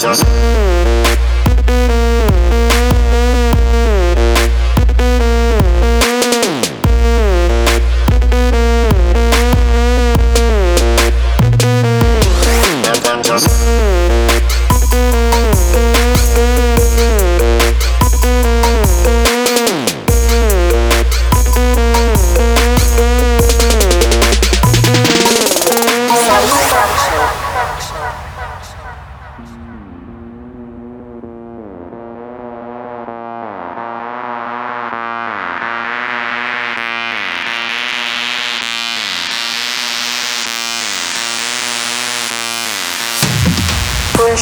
just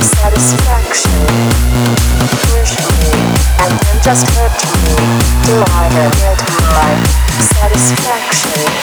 Satisfaction. And then just hurt me, till I my satisfaction.